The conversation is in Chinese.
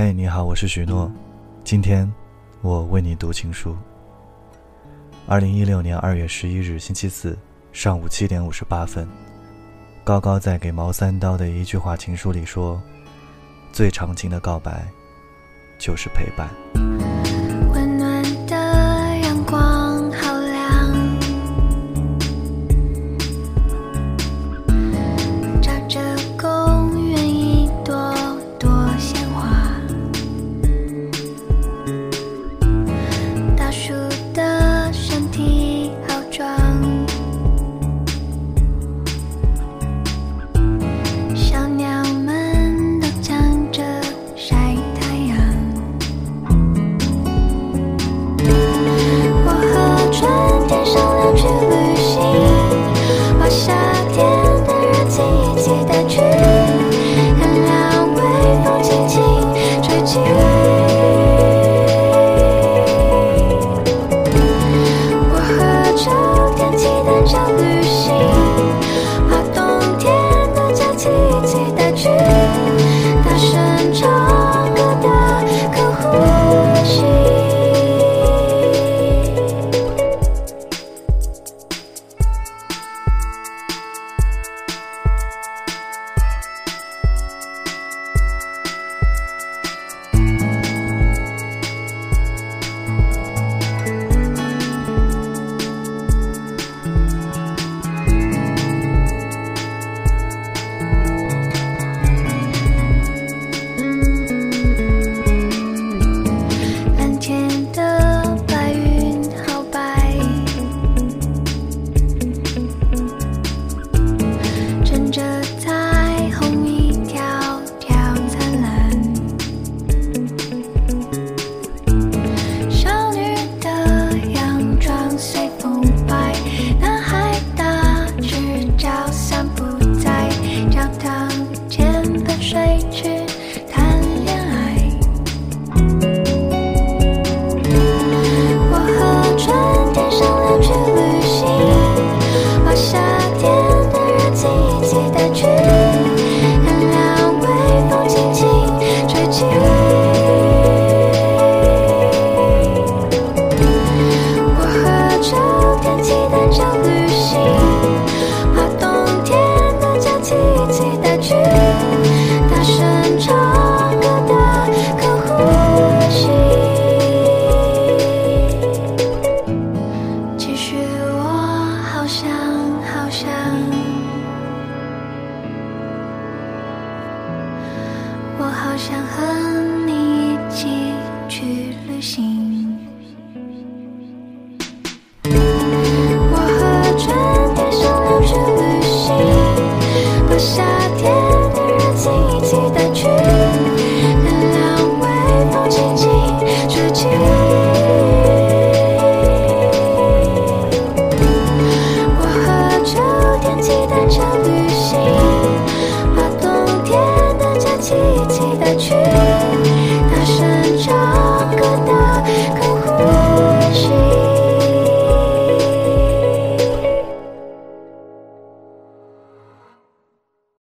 嗨你好我是许诺。今天我为你读情书。二零一六年二月十一日星期四上午七点五十八分高高在给毛三刀的一句话情书里说最长情的告白就是陪伴。去旅行，把下。change. 想和你一起去旅行我和春天商量着旅行。把夏天的热情一起带去看那微风轻轻吹起我和秋天骑单车旅行把冬天的假期